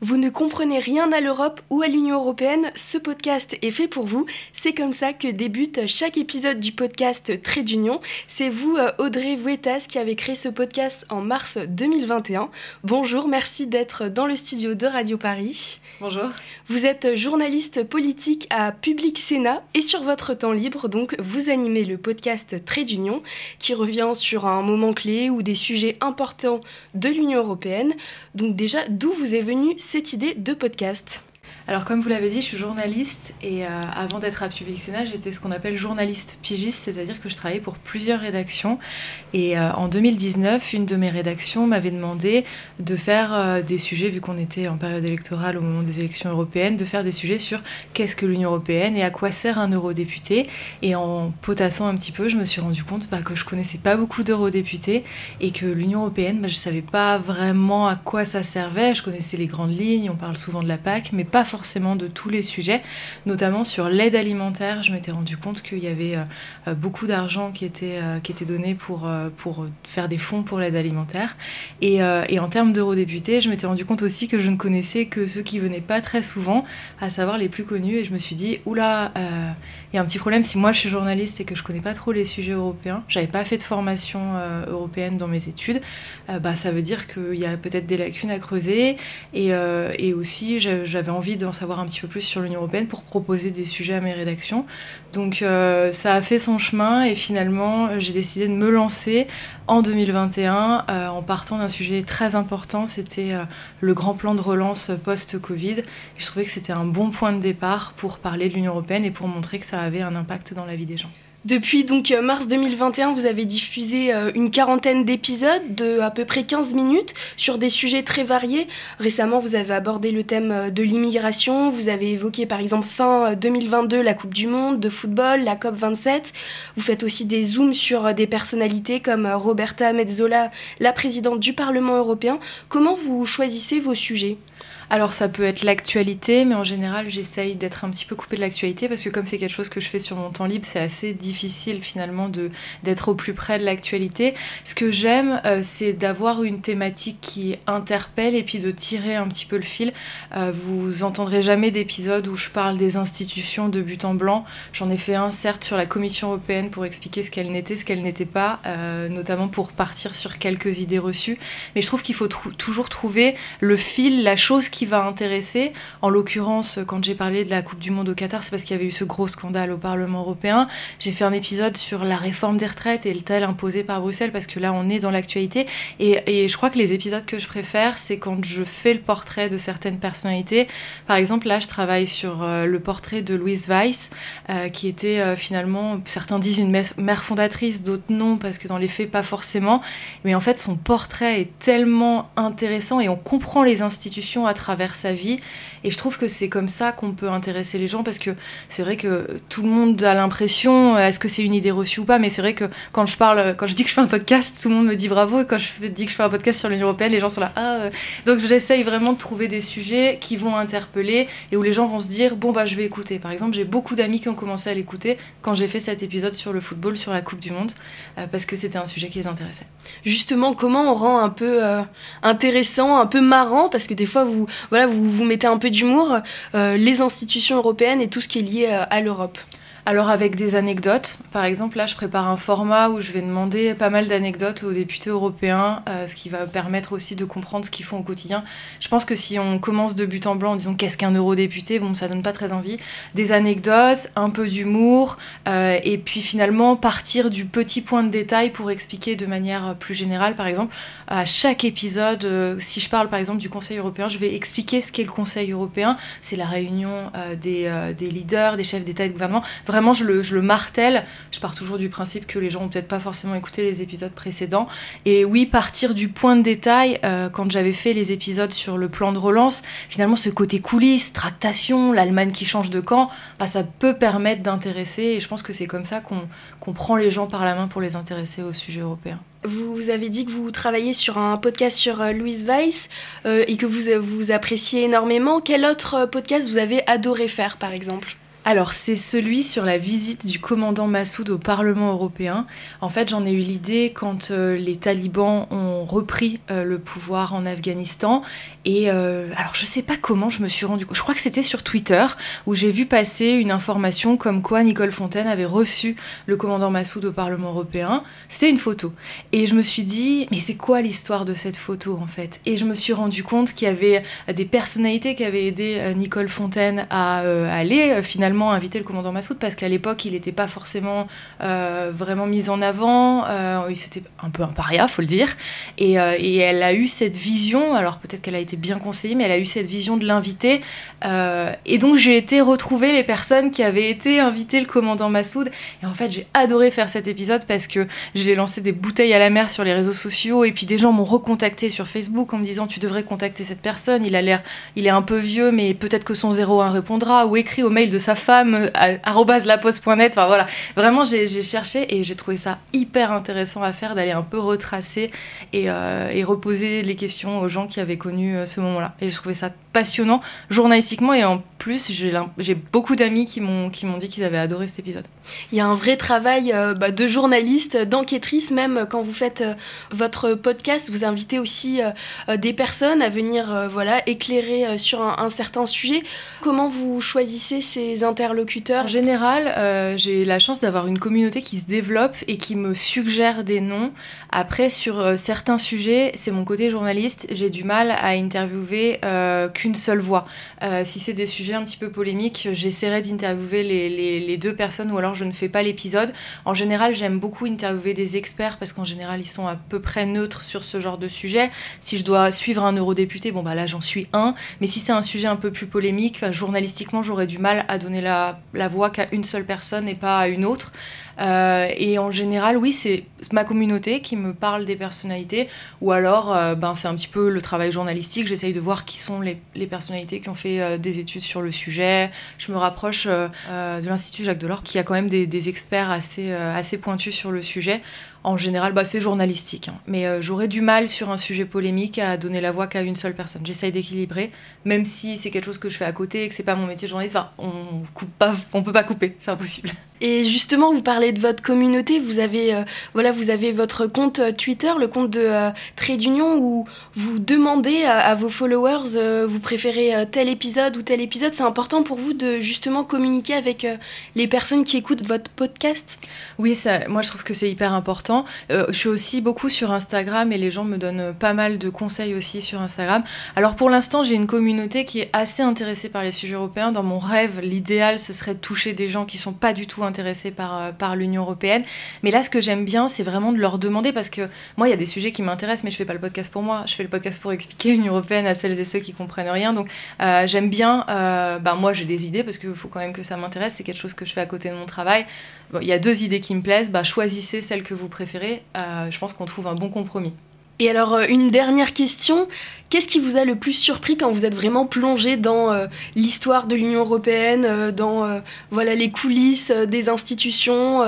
Vous ne comprenez rien à l'Europe ou à l'Union européenne, ce podcast est fait pour vous. C'est comme ça que débute chaque épisode du podcast Trait d'Union. C'est vous, euh, Audrey Vuetas, qui avez créé ce podcast en mars 2021. Bonjour, merci d'être dans le studio de Radio Paris. Bonjour. Vous êtes journaliste politique à Public Sénat et sur votre temps libre, donc, vous animez le podcast Trait d'Union qui revient sur un moment clé ou des sujets importants de l'Union européenne. Donc déjà, d'où vous est venue cette idée de podcast alors comme vous l'avez dit, je suis journaliste et euh, avant d'être à Public Sénat, j'étais ce qu'on appelle journaliste pigiste, c'est-à-dire que je travaillais pour plusieurs rédactions. Et euh, en 2019, une de mes rédactions m'avait demandé de faire euh, des sujets, vu qu'on était en période électorale au moment des élections européennes, de faire des sujets sur qu'est-ce que l'Union européenne et à quoi sert un eurodéputé. Et en potassant un petit peu, je me suis rendu compte bah, que je connaissais pas beaucoup d'eurodéputés et que l'Union européenne, bah, je savais pas vraiment à quoi ça servait. Je connaissais les grandes lignes, on parle souvent de la PAC, mais pas forcément de tous les sujets, notamment sur l'aide alimentaire. Je m'étais rendu compte qu'il y avait euh, euh, beaucoup d'argent qui était, euh, qui était donné pour, pour faire des fonds pour l'aide alimentaire. Et, en termes d'eurodéputés, je m'étais rendu compte aussi que je ne connaissais que ceux qui venaient pas très souvent, à savoir les plus connus. Et je me suis dit, oula, il y a un petit problème si moi je suis journaliste et que je connais pas trop les sujets européens, j'avais pas fait de formation européenne dans mes études, bah, ça veut dire qu'il y a peut-être des lacunes à creuser. Et, et aussi, j'avais envie de d'en savoir un petit peu plus sur l'Union européenne pour proposer des sujets à mes rédactions. Donc euh, ça a fait son chemin et finalement j'ai décidé de me lancer en 2021 euh, en partant d'un sujet très important, c'était euh, le grand plan de relance post-Covid. Je trouvais que c'était un bon point de départ pour parler de l'Union européenne et pour montrer que ça avait un impact dans la vie des gens. Depuis donc euh, mars 2021, vous avez diffusé euh, une quarantaine d'épisodes de à peu près 15 minutes sur des sujets très variés. Récemment, vous avez abordé le thème euh, de l'immigration, vous avez évoqué par exemple fin 2022 la Coupe du Monde de football, la COP 27. Vous faites aussi des zooms sur des personnalités comme Roberta Metzola, la présidente du Parlement européen. Comment vous choisissez vos sujets? Alors ça peut être l'actualité, mais en général j'essaye d'être un petit peu coupée de l'actualité parce que comme c'est quelque chose que je fais sur mon temps libre, c'est assez difficile finalement d'être au plus près de l'actualité. Ce que j'aime, euh, c'est d'avoir une thématique qui interpelle et puis de tirer un petit peu le fil. Euh, vous entendrez jamais d'épisode où je parle des institutions de but en blanc. J'en ai fait un certes sur la Commission européenne pour expliquer ce qu'elle n'était, ce qu'elle n'était pas, euh, notamment pour partir sur quelques idées reçues. Mais je trouve qu'il faut toujours trouver le fil, la chose qui va intéresser. En l'occurrence, quand j'ai parlé de la Coupe du Monde au Qatar, c'est parce qu'il y avait eu ce gros scandale au Parlement européen. J'ai fait un épisode sur la réforme des retraites et le tel imposé par Bruxelles, parce que là, on est dans l'actualité. Et, je crois que les épisodes que je préfère, c'est quand je fais le portrait de certaines personnalités. Par exemple, là, je travaille sur euh, le portrait de Louise Weiss, euh, qui était euh, finalement, certains disent une mère fondatrice, d'autres non, parce que dans les faits, pas forcément. Mais en fait, son portrait est tellement intéressant et on comprend les institutions à travers travers sa vie. Et je trouve que c'est comme ça qu'on peut intéresser les gens parce que c'est vrai que tout le monde a l'impression, euh, est-ce que c'est une idée reçue ou pas, mais c'est vrai que quand je parle, quand je dis que je fais un podcast, tout le monde me dit bravo. Et quand je dis que je fais un podcast sur l'Union Européenne, les gens sont là, ah. Euh. Donc j'essaye vraiment de trouver des sujets qui vont interpeller et où les gens vont se dire, bon, bah je vais écouter. Par exemple, j'ai beaucoup d'amis qui ont commencé à l'écouter quand j'ai fait cet épisode sur le football, sur la Coupe du Monde, euh, parce que c'était un sujet qui les intéressait. Justement, comment on rend un peu intéressant, un peu marrant, parce que des fois, vous, voilà, vous, vous mettez un peu d'humour, euh, les institutions européennes et tout ce qui est lié euh, à l'Europe. Alors avec des anecdotes, par exemple là je prépare un format où je vais demander pas mal d'anecdotes aux députés européens, euh, ce qui va permettre aussi de comprendre ce qu'ils font au quotidien. Je pense que si on commence de but en blanc en disant qu'est-ce qu'un eurodéputé, bon ça donne pas très envie. Des anecdotes, un peu d'humour, euh, et puis finalement partir du petit point de détail pour expliquer de manière plus générale. Par exemple, à chaque épisode, euh, si je parle par exemple du Conseil européen, je vais expliquer ce qu'est le Conseil européen. C'est la réunion des, des leaders, des chefs d'État et de gouvernement le, je le, martèle. Je pars toujours du principe que les gens ont peut-être pas forcément écouté les épisodes précédents. Et oui, partir du point de détail, euh, quand j'avais fait les épisodes sur le plan de relance, finalement, ce côté coulisses, tractation, l'Allemagne qui change de camp, bah, ça peut permettre d'intéresser. Et je pense que c'est comme ça qu'on prend les gens par la main pour les intéresser au sujet européen. Vous avez dit que vous travaillez sur un podcast sur euh, Louise Weiss euh, et que vous, vous appréciez énormément. Quel autre podcast vous avez adoré faire, par exemple? Alors, c'est celui sur la visite du commandant Massoud au Parlement européen. En fait, j'en ai eu l'idée quand euh, les talibans ont repris euh, le pouvoir en Afghanistan. Et euh, alors, je sais pas comment je me suis rendu compte. Je crois que c'était sur Twitter où j'ai vu passer une information comme quoi Nicole Fontaine avait reçu le commandant Massoud au Parlement européen. C'était une photo. Et je me suis dit, mais c'est quoi l'histoire de cette photo en fait? Et je me suis rendu compte qu'il y avait des personnalités qui avaient aidé Nicole Fontaine à aller finalement invité le commandant Massoud parce qu'à l'époque, il n'était pas forcément euh, vraiment mis en avant. Euh, C'était un peu un paria, faut le dire. Et, euh, et, elle a eu cette vision, alors peut-être qu'elle a été bien conseillée, mais elle a eu cette vision de l'invité. Euh, et donc, j'ai été retrouver les personnes qui avaient été invitées le commandant Massoud. Et en fait, j'ai adoré faire cet épisode parce que j'ai lancé des bouteilles à la mer sur les réseaux sociaux et puis des gens m'ont recontacté sur Facebook en me disant tu devrais contacter cette personne. Il a l'air, il est un peu vieux, mais peut-être que son 01 répondra ou écrit au mail de sa femme laposte.net. Enfin voilà, vraiment j'ai cherché et j'ai trouvé ça hyper intéressant à faire d'aller un peu retracer et, euh, et, reposer les questions aux gens qui avaient connu euh, ce moment-là. Et je trouvais ça passionnant journalistiquement et en plus j'ai beaucoup d'amis qui m'ont dit qu'ils avaient adoré cet épisode. Il y a un vrai travail euh, bah, de journaliste, d'enquêtrice même quand vous faites votre podcast, vous invitez aussi des personnes à venir voilà éclairer sur un, un certain sujet. Comment vous choisissez ces interlocuteurs? En général, euh, j'ai la chance d'avoir une communauté qui se développe et qui me suggère des noms. Après, sur euh, certains sujets, c'est mon côté journaliste, j'ai du mal à interviewer euh, qu'une seule voix. si c'est des sujets un petit peu polémiques, j'essaierai d'interviewer les, deux personnes ou alors je ne fais pas l'épisode. En général, j'aime beaucoup interviewer des experts parce qu'en général, ils sont à peu près neutres sur ce genre de sujet. Si je dois suivre un eurodéputé, bon bah là j'en suis un. Mais si c'est un sujet un peu plus polémique, journalistiquement, j'aurais du mal à donner la voix qu'à une seule personne et pas à une autre. Euh, et en général, oui, c'est ma communauté qui me parle des personnalités, ou alors euh, ben, c'est un petit peu le travail journalistique. J'essaye de voir qui sont les, les personnalités qui ont fait euh, des études sur le sujet. Je me rapproche de l'Institut Jacques Delors, qui a quand même des, des experts assez, assez pointus sur le sujet. En général, bah, c'est journalistique. Hein. Mais j'aurais du mal sur un sujet polémique à donner la voix qu'à une seule personne. J'essaye d'équilibrer, même si c'est quelque chose que je fais à côté et que c'est pas mon métier de journaliste. Enfin, on coupe pas, on peut pas couper, c'est impossible. Et justement, vous parlez de votre communauté. Vous avez, euh, voilà, vous avez votre compte euh, Twitter, le compte de euh, Trade Union, où vous demandez à, vos followers, vous préférez tel épisode ou tel épisode. C'est important pour vous de justement communiquer avec les personnes qui écoutent votre podcast? Oui, ça, moi je trouve que c'est hyper important. Je suis aussi beaucoup sur Instagram et les gens me donnent pas mal de conseils aussi sur Instagram. Alors pour l'instant, j'ai une communauté qui est assez intéressée par les sujets européens. Dans mon rêve, l'idéal, ce serait de toucher des gens qui sont pas du tout intéressés par, euh, par l'Union européenne. Mais là, ce que j'aime bien, c'est vraiment de leur demander, parce que moi, il y a des sujets qui m'intéressent, mais je fais pas le podcast pour moi. Je fais le podcast pour expliquer l'Union européenne à celles et ceux qui comprennent rien. Donc, euh, j'aime bien. Euh, bah, moi, j'ai des idées, parce qu'il faut quand même que ça m'intéresse. C'est quelque chose que je fais à côté de mon travail. Il y a deux idées qui me plaisent. Bah, choisissez celle que vous préférez. Je pense qu'on trouve un bon compromis. Et alors, une dernière question. Qu'est-ce qui vous a le plus surpris quand vous êtes vraiment plongé dans euh, l'histoire de l'Union européenne, euh, dans euh, voilà, les coulisses des institutions,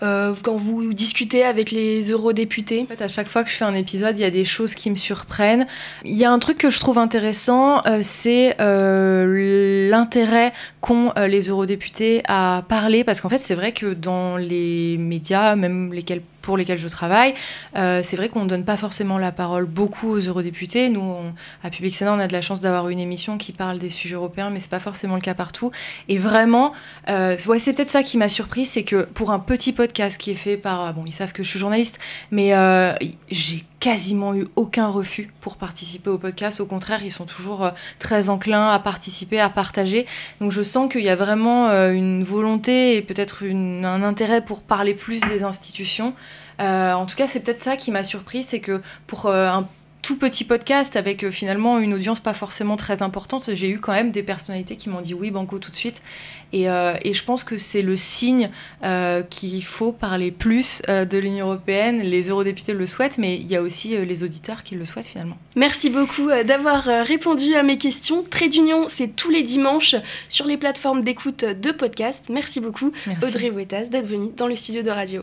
quand vous discutez avec les eurodéputés? En fait, à chaque fois que je fais un épisode, il y a des choses qui me surprennent. Il y a un truc que je trouve intéressant, c'est l'intérêt qu'ont les eurodéputés à parler, parce qu'en fait, c'est vrai que dans les médias, même lesquels pour lesquels je travaille, c'est vrai qu'on ne donne pas forcément la parole beaucoup aux eurodéputés. Nous, à Public Sénat, on a de la chance d'avoir une émission qui parle des sujets européens, mais c'est pas forcément le cas partout. Et vraiment, euh, ouais, c'est peut-être ça qui m'a surpris, c'est que pour un petit podcast qui est fait par, bon, ils savent que je suis journaliste, mais euh, j'ai quasiment eu aucun refus pour participer au podcast. Au contraire, ils sont toujours euh, très enclins à participer, à partager. Donc je sens qu'il y a vraiment une volonté et peut-être un intérêt pour parler plus des institutions. en tout cas, c'est peut-être ça qui m'a surpris, c'est que pour un tout petit podcast avec euh, finalement une audience pas forcément très importante, j'ai eu quand même des personnalités qui m'ont dit oui, Banco tout de suite. Et, euh, et je pense que c'est le signe euh, qu'il faut parler plus de l'Union européenne. Les eurodéputés le souhaitent, mais il y a aussi les auditeurs qui le souhaitent finalement. Merci beaucoup d'avoir répondu à mes questions. Trade d'Union, c'est tous les dimanches sur les plateformes d'écoute de podcast. Merci beaucoup, Audrey Bouetas, d'être venue dans le studio de radio.